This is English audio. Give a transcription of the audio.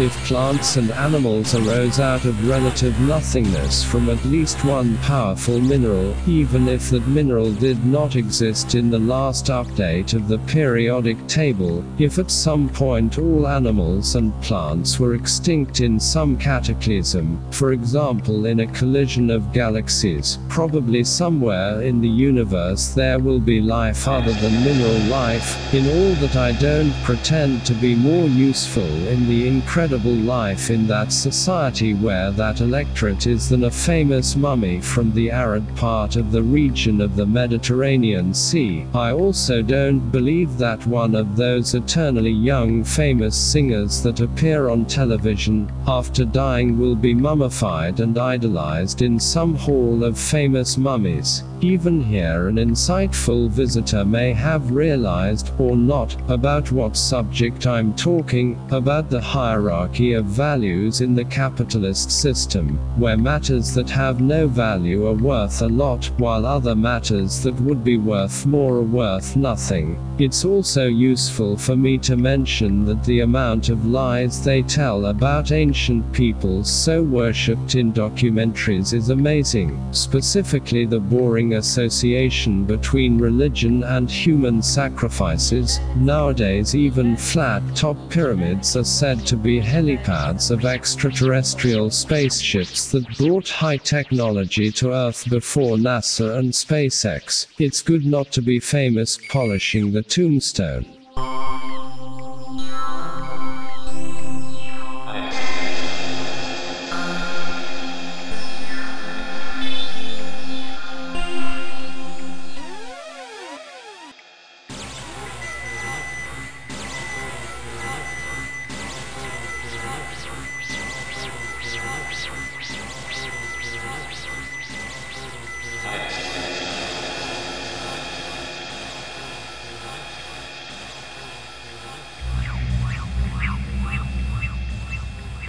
If plants and animals arose out of relative nothingness from at least one powerful mineral, even if that mineral did not exist in the last update of the periodic table, if at some point all animals and plants were extinct in some cataclysm, for example in a collision of galaxies, probably somewhere in the universe there will be life other than mineral life, in all that I don't pretend to be more useful in the incredible life in that society where that electorate is than a famous mummy from the arid part of the region of the Mediterranean Sea. I also don't believe that one of those eternally young famous singers that appear on television, after dying will be mummified and idolized in some hall of famous mummies. Even here, an insightful visitor may have realized, or not, about what subject I'm talking, about the hierarchy of values in the capitalist system, where matters that have no value are worth a lot, while other matters that would be worth more are worth nothing. It's also useful for me to mention that the amount of lies they tell about ancient peoples so worshipped in documentaries is amazing, specifically the boring association between religion and human sacrifices. Nowadays, even flat top pyramids are said to be helipads of extraterrestrial spaceships that brought high technology to Earth before NASA and SpaceX. It's good not to be famous polishing the tombstone.